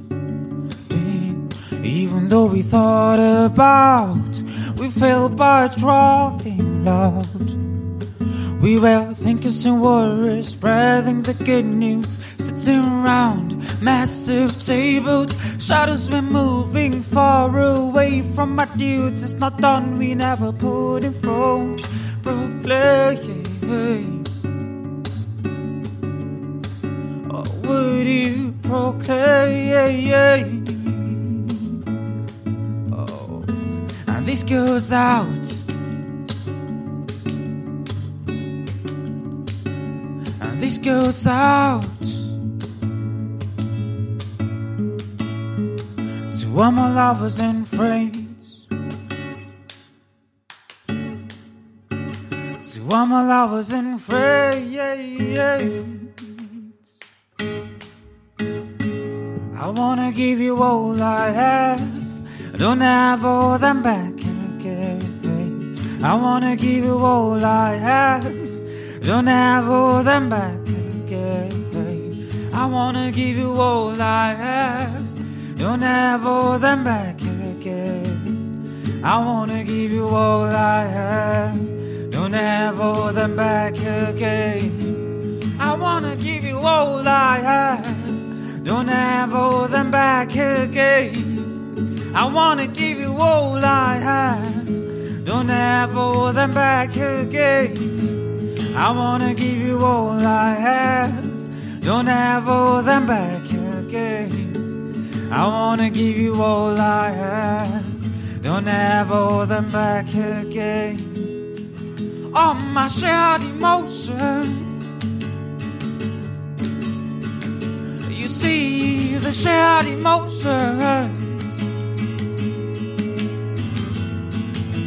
S4: Even though we thought about, we failed by trying loud. We were thinking and warriors, spreading the good news, sitting around massive tables. Shadows were moving far away from our dudes. It's not done, we never put in front. Proclaim. Or would you proclaim? Oh, and this goes out. And this goes out all my lovers and friends. To all my lovers and friends. I wanna give you all I have. I don't have all them back again. I wanna give you all I have. Don't have all them back again. I wanna give you all I have. Don't have all them back again. I wanna give you all I have. Don't have all them back again. I wanna give you all I have. Don't have all them back again. I wanna give you all I have. Don't have all them back again. I wanna give you all I have. Don't ever them back again. I wanna give you all I have. Don't ever all them back again. All my shared emotions. You see the shared emotions.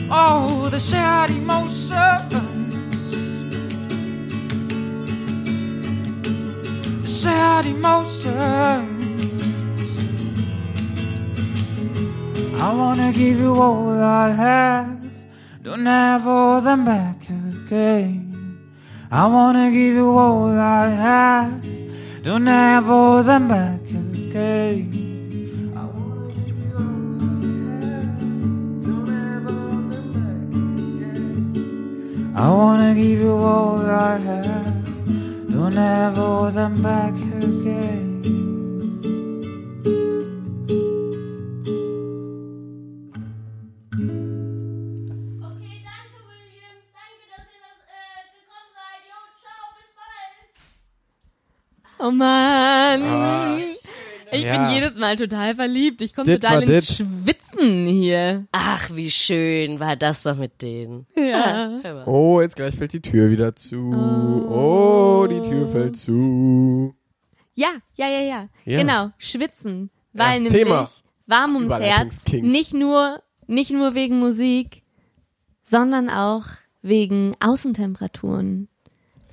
S4: Oh, the shared emotions. The shared emotions. I wanna give you all I have. Don't have all them back again. I wanna give you all I have. Don't have all them back again. I wanna give you all I have. Don't have all them back again.
S3: Oh Mann.
S2: Ah,
S3: ich
S2: Ja.
S3: bin jedes Mal total verliebt. Ich komme total ins
S2: dit.
S3: Schwitzen hier.
S1: Ach, wie schön war das doch mit denen.
S3: Ja.
S1: Mal.
S2: Oh, jetzt gleich fällt die Tür wieder zu. Oh, die Tür fällt zu.
S3: Ja, ja, ja, ja.
S2: Ja.
S3: Genau, schwitzen. Weil
S2: Ja,
S3: nämlich
S2: Thema.
S3: warm ums Herz. Nicht nur, nicht nur wegen Musik, sondern auch wegen Außentemperaturen.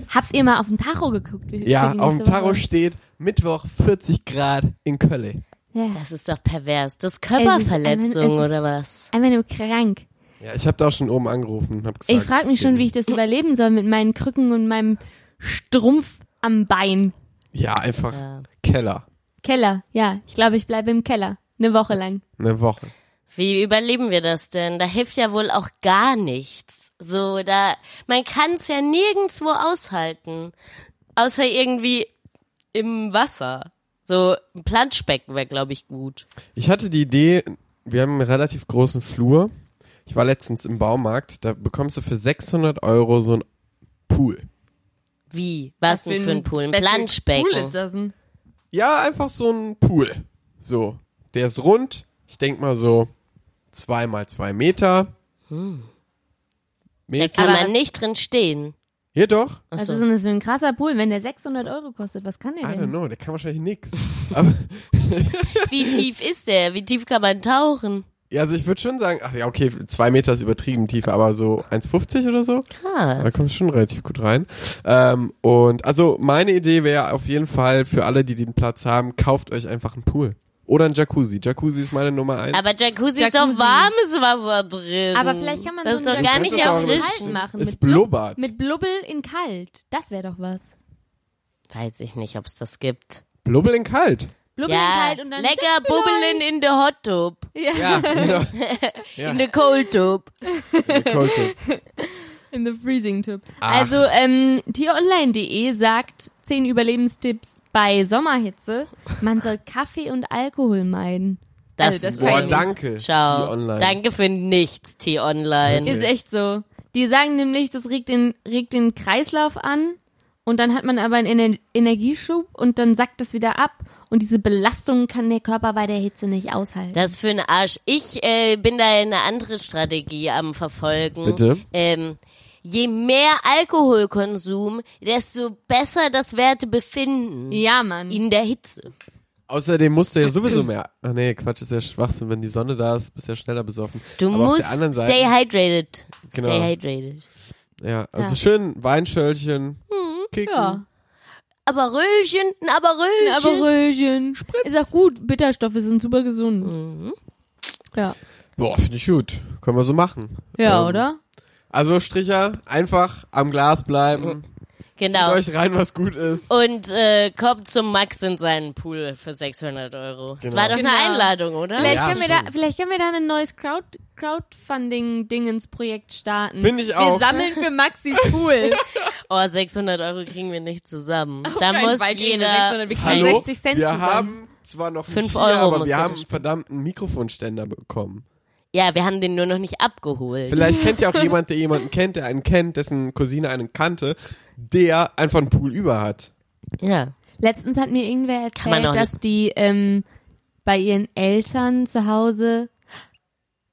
S3: Habt ihr mal auf den Tacho geguckt? Wie-
S2: Ja, auf dem Tacho
S3: Woche?
S2: steht Mittwoch 40 Grad in Köln.
S3: Ja.
S1: Das ist doch pervers. Das ist Körperverletzung
S3: einfach- ist-
S1: oder was?
S3: Einfach nur krank.
S2: Ja, ich habe da auch schon oben angerufen und hab gesagt.
S3: Ich frage mich schon, wie ich das überleben soll mit meinen Krücken und meinem Strumpf am Bein.
S2: Ja, einfach
S1: Ja.
S2: Keller.
S3: Keller, ja. Ich glaube, ich bleibe im Keller. Eine Woche lang.
S2: Eine Woche.
S1: Wie überleben wir das denn? Da hilft ja wohl auch gar nichts. So, da, man kann es ja nirgendwo aushalten. Außer irgendwie im Wasser. So, ein Planschbecken wäre, glaube ich, gut.
S2: Ich hatte die Idee, wir haben einen relativ großen Flur. Ich war letztens im Baumarkt, da bekommst du für 600 Euro so einen Pool.
S1: Wie? Was, denn für ein Pool? Ein Planschbecken.
S3: Pool ist das denn?
S2: Ja, einfach so ein Pool. So, der ist rund. Ich denk mal so zwei mal zwei Meter.
S1: Da
S2: Mäßig.
S1: kann
S3: Aber-
S1: man nicht drin stehen.
S2: Hier doch.
S1: Ach
S3: Was
S1: so.
S3: ist denn für ein krasser Pool? Wenn der 600 Euro kostet, was kann der
S2: I don't
S3: denn?
S2: know, der kann wahrscheinlich nix. Aber,
S1: Wie tief ist der? Wie tief kann man tauchen?
S2: ja, also ich würde schon sagen, ach ja, okay, zwei Meter ist übertrieben tiefer, aber so 1,50 oder so. Da
S1: Krass.
S2: kommst du schon relativ gut rein. Ähm, und also meine Idee wäre auf jeden Fall für alle, die den Platz haben, kauft euch einfach einen Pool. Oder ein Jacuzzi. Jacuzzi ist meine Nummer eins.
S1: Aber Jacuzzi, ist
S3: Jacuzzi.
S1: doch warmes Wasser drin.
S3: Aber vielleicht kann man
S1: das
S3: so
S1: ist doch gar
S3: Jacuzzi
S1: nicht
S2: auch
S3: in
S2: nicht.
S3: kalt
S1: erfrischend.
S3: machen.
S2: es
S3: mit, Blub,
S2: blubbert.
S3: mit Blubbel in kalt. Das wäre doch was.
S1: Weiß ich nicht, ob es das gibt.
S2: Blubbel in kalt.
S3: Blubbel in
S1: Ja,
S3: kalt und dann
S1: lecker bubbeln in the hot tub.
S2: Ja, genau. Ja.
S1: In the cold tub.
S2: Kolte.
S3: In the freezing tub.
S2: Ach.
S3: Also, ähm, tieronline.de sagt 10 Überlebenstipps bei Sommerhitze. Man soll Kaffee und Alkohol meiden.
S1: Das,
S3: Also, das
S2: Boah,
S3: kann ich-
S2: danke.
S1: Ciao.
S2: T-Online.
S1: Danke für nichts, T-Online.
S2: Okay.
S3: Ist echt so. Die sagen nämlich, das regt den, regt den Kreislauf an und dann hat man aber einen Ener Energieschub und dann sackt das wieder ab und diese Belastung kann der Körper bei der Hitze nicht aushalten.
S1: Das ist für einen Arsch. Ich äh, bin da eine andere Strategie am Verfolgen.
S2: Bitte?
S1: Ähm, je mehr Alkoholkonsum, desto besser das Wertebefinden
S3: ja, Mann.
S1: in der Hitze.
S2: Außerdem musst du ja sowieso mehr. Ach nee, Quatsch, ist ja Schwachsinn. Wenn die Sonne da ist, bist du ja schneller besoffen.
S1: Du
S2: Aber auf
S1: musst
S2: der anderen Seite,
S1: stay hydrated.
S2: Genau.
S1: Stay hydrated.
S2: Ja, also
S3: Ja.
S2: schön Weinschöllchen, kicken.
S3: ja.
S1: Aber Röhrchen, ein Aberöllchen.
S3: Aber Röhrchen. Ist auch gut. Bitterstoffe sind super gesund.
S1: Mhm.
S3: Ja.
S2: Boah, finde ich gut. Können wir so machen.
S3: Ja,
S2: Ähm,
S3: oder?
S2: Also Stricher, einfach am Glas bleiben.
S1: Genau.
S2: Zieht euch rein, was gut ist.
S1: Und äh, kommt zum Max in seinen Pool für 600 Euro. Das
S2: Genau.
S1: war doch
S3: Genau.
S1: eine Einladung, oder?
S3: Vielleicht,
S2: Ja,
S3: können wir
S2: schon.
S3: da, vielleicht können wir da ein neues Crowd, Crowdfunding-Dingens-Projekt starten.
S2: Finde ich auch.
S3: Wir sammeln für Maxis Pool.
S1: Oh, 600 Euro kriegen wir nicht zusammen. Da
S3: keinen
S1: muss
S3: Fall kriegen wir
S1: jeder...
S3: 600, wir kriegen
S2: Hallo,
S3: 60 Cent
S2: wir
S3: zusammen.
S2: haben zwar noch
S1: Fünf
S2: nicht hier,
S1: Euro
S2: aber wir haben einen verdammten Mikrofonständer bekommen.
S1: Ja, wir haben den nur noch nicht abgeholt.
S2: Vielleicht kennt ja auch jemand, der jemanden kennt, der einen kennt, dessen Cousine einen kannte, der einfach einen Pool über hat.
S1: Ja.
S3: Letztens hat mir irgendwer erzählt, dass die ähm, bei ihren Eltern zu Hause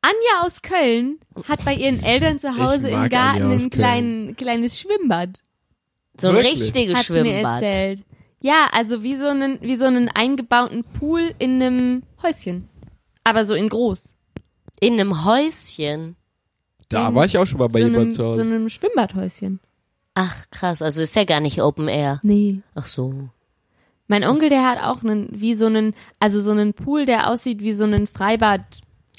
S3: Anja aus Köln hat bei ihren Eltern zu Hause im Garten ein klein, kleines Schwimmbad.
S1: So ein
S2: Wirklich?
S1: richtiges
S3: Hat sie mir
S1: Schwimmbad.
S3: erzählt. Ja, also wie so einen, wie so einen eingebauten Pool in einem Häuschen. Aber so in groß.
S1: In einem Häuschen.
S2: Da
S3: In
S2: war ich auch schon mal bei
S3: so,
S2: jemandem
S3: einem,
S2: zu
S3: so
S2: Hause.
S3: einem Schwimmbadhäuschen.
S1: Ach, krass. Also ist ja gar nicht Open Air.
S3: Nee.
S1: Ach so.
S3: Mein Onkel, der hat auch einen, wie so einen, also so einen Pool, der aussieht wie so ein Freibad.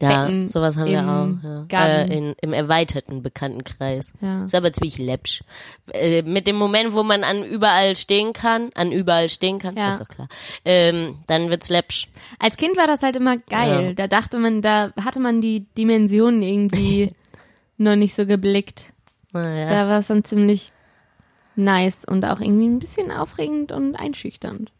S1: Ja,
S3: Becken
S1: sowas haben wir auch. Ja. Äh, in, Im erweiterten Bekanntenkreis.
S3: Ja.
S1: Ist aber ziemlich läppsch. Äh, mit dem Moment, wo man an überall stehen kann, an überall stehen kann,
S3: Ja.
S1: ist doch klar, ähm, dann wird's läppsch.
S3: Als Kind war das halt immer geil.
S1: Ja.
S3: Da dachte man, da hatte man die Dimensionen irgendwie noch nicht so geblickt. Da war es dann ziemlich nice und auch irgendwie ein bisschen aufregend und einschüchternd.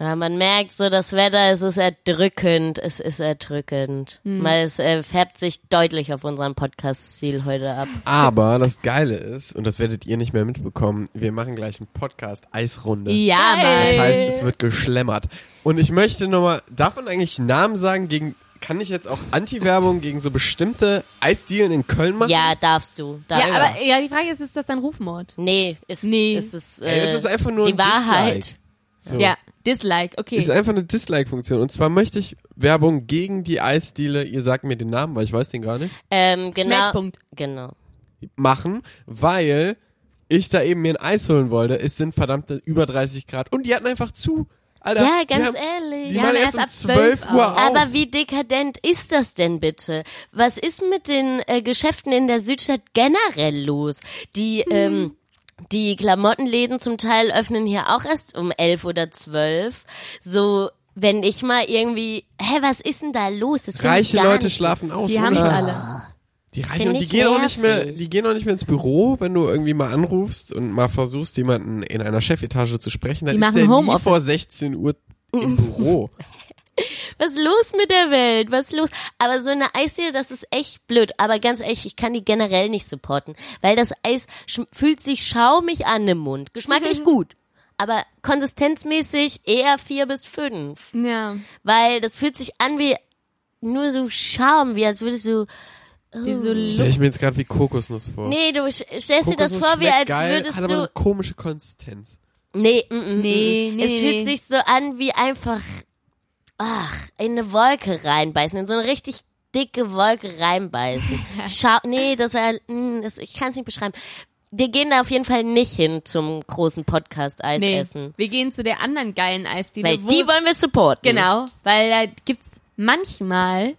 S1: Ja, man merkt so, das Wetter, es ist erdrückend, es ist erdrückend.
S3: Hm.
S1: Weil es äh, färbt sich deutlich auf unserem Podcast-Ziel heute ab.
S2: Aber das Geile ist, und das werdet ihr nicht mehr mitbekommen, wir machen gleich einen Podcast Eisrunde.
S3: Ja,
S2: Das
S3: Mann.
S2: heißt, es wird geschlemmert. Und ich möchte nochmal, darf man eigentlich Namen sagen gegen, kann ich jetzt auch Anti-Werbung gegen so bestimmte Eisdielen in Köln machen?
S1: Ja, darfst du.
S3: Ja,
S1: Darfst.
S3: aber ja, die Frage ist, ist das dann Rufmord?
S1: Nee, ist,
S3: Nee.
S1: ist es, äh,
S2: Ey, das ist einfach nur
S1: die
S2: ein
S1: Wahrheit.
S2: Dislike. So.
S3: Ja, Dislike, okay.
S2: Ist einfach eine Dislike-Funktion. Und zwar möchte ich Werbung gegen die Eisdiele, ihr sagt mir den Namen, weil ich weiß den gar nicht,
S1: Ähm, genau.
S3: Schmelzpunkt.
S1: Genau.
S2: machen, weil ich da eben mir ein Eis holen wollte. Es sind verdammte über 30 Grad. Und die hatten einfach zu. Alter,
S1: Ja,
S2: die
S1: ganz
S2: haben,
S1: ehrlich.
S2: Die
S3: Ja, aber
S2: erst
S3: erst
S2: um
S3: ab 12
S2: 12 Uhr auf.
S1: Aber wie dekadent ist das denn bitte? Was ist mit den äh, Geschäften in der Südstadt generell los? Die, ähm, die Klamottenläden zum Teil öffnen hier auch erst um elf oder zwölf. So, wenn ich mal irgendwie, hä, was ist denn da los? Das
S2: Reiche
S1: gar
S2: Leute
S1: nicht.
S2: schlafen aus.
S3: die haben alle.
S2: Die reichen und die gehen auch nicht mehr, die gehen auch nicht mehr ins Büro, wenn du irgendwie mal anrufst und mal versuchst, jemanden in einer Chefetage zu sprechen. Dann
S3: Die
S2: ist
S3: machen
S2: der nie
S3: Homeoffice.
S2: vor 16 Uhr im Büro.
S1: Was ist los mit der Welt? Was ist los? Aber so eine Eisdiele, das ist echt blöd. Aber ganz ehrlich, ich kann die generell nicht supporten, weil das Eis fühlt sich schaumig an im Mund. Geschmacklich gut. Aber konsistenzmäßig eher vier bis fünf.
S3: Ja.
S1: Weil das fühlt sich an wie nur so Schaum, wie als würdest du.
S3: Wie so
S2: Stell ich mir jetzt gerade wie Kokosnuss vor.
S1: Nee, du stellst dir das vor, wie als
S2: geil,
S1: würdest
S2: hat aber
S1: du.
S2: eine komische Konsistenz.
S1: Nee, mm, mm,
S3: Nee,
S1: mm.
S3: nee,
S1: Es
S3: nee,
S1: fühlt sich so an wie einfach, ach, in eine Wolke reinbeißen, in so eine richtig dicke Wolke reinbeißen. Schau, nee, das war, mm, das, ich kann es nicht beschreiben. Wir gehen da auf jeden Fall nicht hin zum großen Podcast Eis
S3: Nee,
S1: essen.
S3: wir gehen zu der anderen geilen Eisdiele.
S1: Weil die wollen wir supporten.
S3: Genau, weil da gibt's manchmal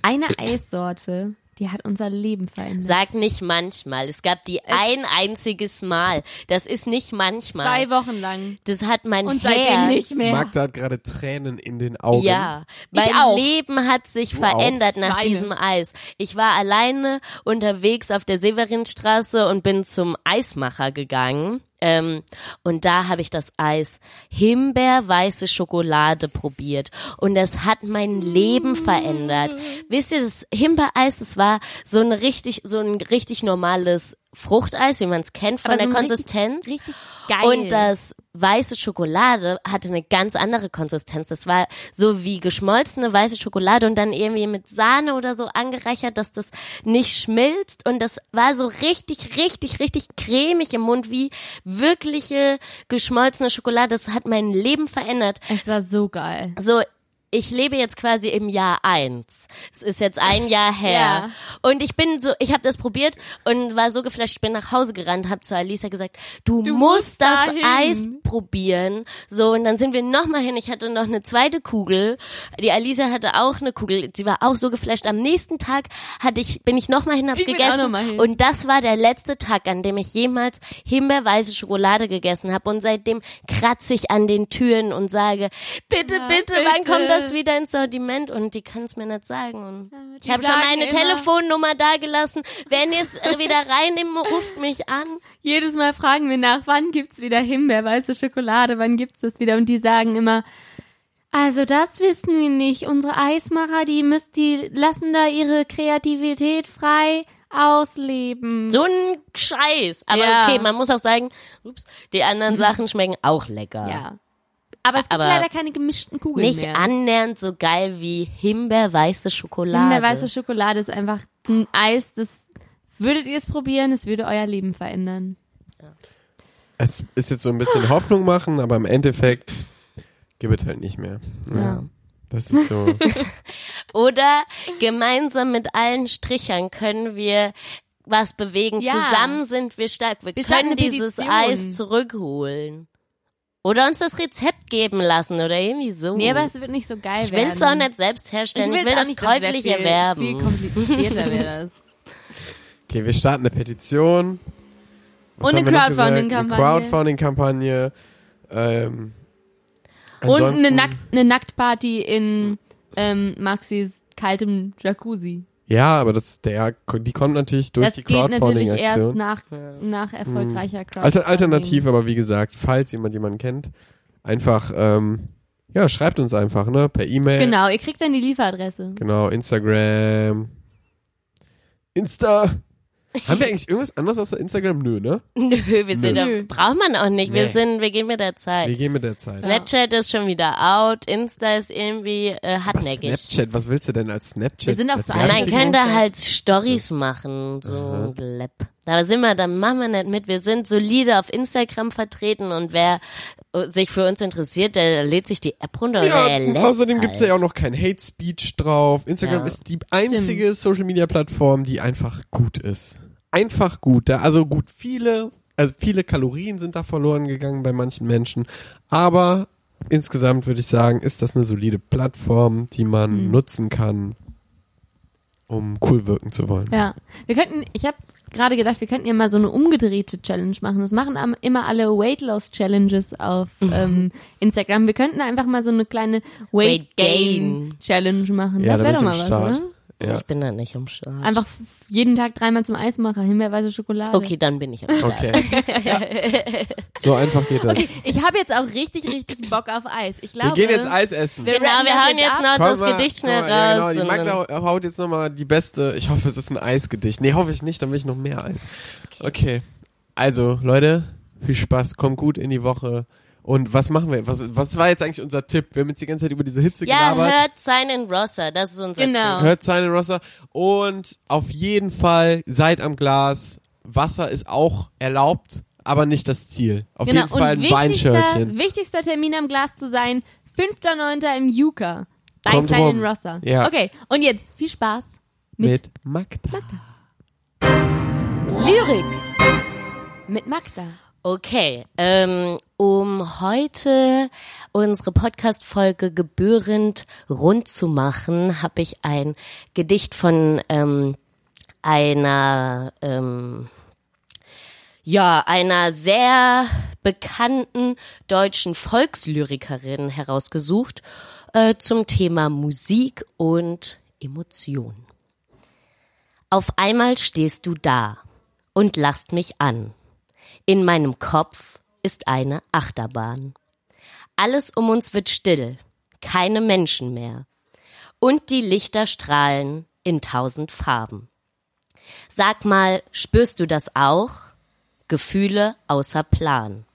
S3: eine Eissorte, die hat unser Leben verändert.
S1: Sag nicht manchmal. Es gab die ein einziges Mal. Das ist nicht manchmal.
S3: Zwei Wochen lang.
S1: Das hat mein
S3: Und
S1: Herz.
S3: seitdem nicht mehr.
S2: Magda hat gerade Tränen in den Augen.
S1: Ja,
S3: Ich
S1: mein
S3: auch.
S1: Leben hat sich
S2: Du
S1: verändert
S3: auch?
S1: nach
S3: Schweine.
S1: diesem Eis. Ich war alleine unterwegs auf der Severinstraße und bin zum Eismacher gegangen. Ähm, und da habe ich das Eis Himbeer-weiße Schokolade probiert. Und das hat mein Leben verändert. Wisst ihr, das Himbeereis, das war so ein richtig, so ein richtig normales Fruchteis, wie man es kennt von der
S3: so ein
S1: Konsistenz.
S3: Richtig, richtig geil.
S1: Und das weiße Schokolade hatte eine ganz andere Konsistenz. Das war so wie geschmolzene weiße Schokolade und dann irgendwie mit Sahne oder so angereichert, dass das nicht schmilzt. Und das war so richtig, richtig, richtig cremig im Mund, wie wirkliche geschmolzene Schokolade. Das hat mein Leben verändert.
S3: es war so geil.
S1: So, ich lebe jetzt quasi im Jahr eins. Es ist jetzt ein Jahr her.
S3: Ja.
S1: Und ich bin so, ich habe das probiert und war so geflasht. Ich bin nach Hause gerannt, habe zu Alisa gesagt, du,
S3: Du
S1: musst
S3: musst
S1: das. Eis probieren. So, und dann sind wir nochmal hin. Ich hatte noch eine zweite Kugel. Die Alisa hatte auch eine Kugel. Sie war auch so geflasht. Am nächsten Tag hatte ich, bin ich nochmal hin, hab's
S3: Ich
S1: gegessen. Und das war der letzte Tag, an dem ich jemals himbeerweiße Schokolade gegessen habe. Und seitdem kratze ich an den Türen und sage, bitte,
S3: Ja,
S1: bitte, wann
S3: bitte.
S1: kommt das wieder ins Sortiment? Und die kann es mir nicht sagen. Und
S3: die
S1: ich habe schon meine
S3: immer-
S1: Telefonnummer da gelassen. Wenn ihr es wieder reinnehmen, ruft mich an.
S3: Jedes Mal fragen wir nach, wann gibt's wieder Himbeerweiße Schokolade, wann gibt's das wieder? Und die sagen immer, also das wissen wir nicht. Unsere Eismacher, die müssen, die lassen da ihre Kreativität frei ausleben.
S1: So ein Scheiß. Aber
S3: Ja.
S1: okay, man muss auch sagen, ups, die anderen Sachen schmecken auch lecker.
S3: Ja. Aber es gibt
S1: Aber
S3: leider keine gemischten Kugeln
S1: Nicht
S3: mehr.
S1: annähernd so geil wie himbeerweiße Schokolade.
S3: Himbeerweiße Schokolade ist einfach ein Eis, das würdet ihr es probieren, es würde euer Leben verändern.
S2: Es ist jetzt so ein bisschen Hoffnung machen, aber im Endeffekt gibt es halt nicht mehr. Ja.
S3: Ja.
S2: Das ist so.
S1: Oder gemeinsam mit allen Strichern können wir was bewegen.
S3: Ja.
S1: Zusammen sind wir stark. Wir,
S3: Wir
S1: können dieses. Eis zurückholen. Oder uns das Rezept geben lassen oder irgendwie so.
S3: Nee, aber es wird nicht so geil
S1: ich
S3: werden.
S1: will es doch nicht selbst herstellen. Ich will,
S3: will's auch
S1: das käuflich
S3: viel,
S1: erwerben.
S3: Viel komplizierter wäre das.
S2: Okay, wir starten eine Petition. Was
S3: Und eine? Crowdfunding-Kampagne.
S2: Eine Crowdfunding-Kampagne. Ähm,
S3: Und eine, Nackt, eine Nacktparty in ähm, Maxis kaltem Jacuzzi.
S2: Ja, aber das, der, die kommt natürlich durch
S3: das
S2: die
S3: geht natürlich erst
S2: Crowdfunding-Aktion.
S3: nach, nach erfolgreicher Crowdfunding.
S2: Alter, alternativ, aber wie gesagt, falls jemand jemanden kennt, einfach, ähm, ja, schreibt uns einfach, ne, per E-Mail.
S3: Genau, ihr kriegt dann die Lieferadresse.
S2: Genau, Instagram. Insta. Haben wir eigentlich irgendwas anderes außer Instagram? Nö, ne?
S1: Nö, wir sind
S3: Nö.
S1: doch, braucht man auch nicht. Wir
S2: Nee.
S1: sind, wir gehen mit der
S2: Wir
S1: Zeit.
S2: gehen mit der Zeit.
S1: Snapchat ist schon wieder out, Insta ist irgendwie äh,
S2: Was
S1: hartnäckig.
S2: Snapchat? Was willst du denn als Snapchat?
S3: Wir sind auch
S2: als
S3: zu alt
S2: Werbung-
S3: für
S1: könnte
S3: Snapchat.
S1: halt Stories machen, so ein Gelepp. Da sind wir, dann machen wir nicht mit. Wir sind solide auf Instagram vertreten und wer äh, sich für uns interessiert, der lädt sich die App runter
S2: Ja,
S1: oder er lässt
S2: außerdem
S1: halt.
S2: gibt's ja auch noch kein Hate Speech drauf. Instagram
S1: Ja.
S2: ist die einzige Social Media Plattform, die einfach gut ist. Einfach gut. Da, also gut, viele, also viele Kalorien sind da verloren gegangen bei manchen Menschen. Aber insgesamt würde ich sagen, ist das eine solide Plattform, die man
S3: Hm.
S2: nutzen kann, um cool wirken zu wollen.
S3: Ja. Wir könnten, ich habe gerade gedacht, wir könnten ja mal so eine umgedrehte Challenge machen. Das machen immer alle Weight Loss Challenges auf ähm, Instagram. Wir könnten einfach mal so eine kleine Weight, Gain. Challenge machen.
S2: Ja,
S3: das
S2: da
S3: wäre doch mal was,
S2: Start. Ja.
S1: Ich bin da nicht am Start.
S3: Einfach jeden Tag dreimal zum Eismacher, Himbeerweise Schokolade.
S1: Okay, dann bin ich am Start.
S2: Okay. so einfach geht das.
S3: Ich habe jetzt auch richtig, richtig Bock auf Eis. Ich glaube,
S2: Wir gehen jetzt Eis essen.
S3: Wir
S1: Genau, wir hauen
S3: jetzt ab.
S1: noch
S2: Komm
S1: das
S2: mal,
S1: Gedicht schnell
S2: mal, ja,
S1: raus.
S2: genau, die Magda haut jetzt nochmal die beste, ich hoffe, es ist ein Eisgedicht. Nee, hoffe ich nicht, dann will ich noch mehr Eis. Okay. Also, Leute, viel Spaß, kommt gut in die Woche. Und was machen wir? Was, was war jetzt eigentlich unser Tipp? Wir haben jetzt die ganze Zeit über diese Hitze
S1: ja,
S2: gelabert.
S1: hört Simon Rosser, das ist unser
S3: Genau.
S1: Tipp.
S2: Hört seine Rosser. Und auf jeden Fall seid am Glas. Wasser ist auch erlaubt, aber nicht das Ziel. Auf
S3: Genau.
S2: jeden Fall ein
S3: Und
S2: Weinschörchen.
S3: wichtigster Termin am Glas zu sein, 5.9. im Juka. Bei
S2: Kommt
S3: Silent
S2: rum.
S3: Rosser.
S2: Ja.
S3: Okay, und jetzt viel Spaß mit,
S2: Mit Magda.
S3: Lyrik. Mit Magda.
S1: Okay, ähm, um heute unsere Podcast-Folge gebührend rund zu machen, habe ich ein Gedicht von ähm, einer ähm, ja einer sehr bekannten deutschen Volkslyrikerin herausgesucht äh, zum Thema Musik und Emotion. Auf einmal stehst du da und lachst mich an. In meinem Kopf ist eine Achterbahn. Alles um uns wird still, keine Menschen mehr. Und die Lichter strahlen in tausend Farben. Sag mal, spürst du das auch? Gefühle außer Plan.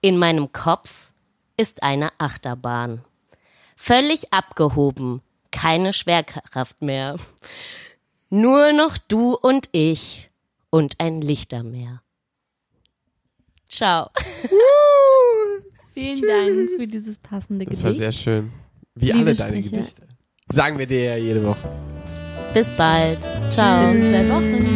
S1: In meinem Kopf ist eine Achterbahn. Völlig abgehoben, keine Schwerkraft mehr. Nur noch du und ich und ein Lichtermeer. Ciao.
S3: Vielen Dank für dieses passende
S2: Das war
S3: Gedicht.
S2: sehr schön. Wie
S3: Liebe
S2: alle deine
S3: Striche.
S2: Gedichte. Sagen wir dir ja jede Woche.
S1: Bis bald. Ciao.
S3: Bis in zwei Wochen.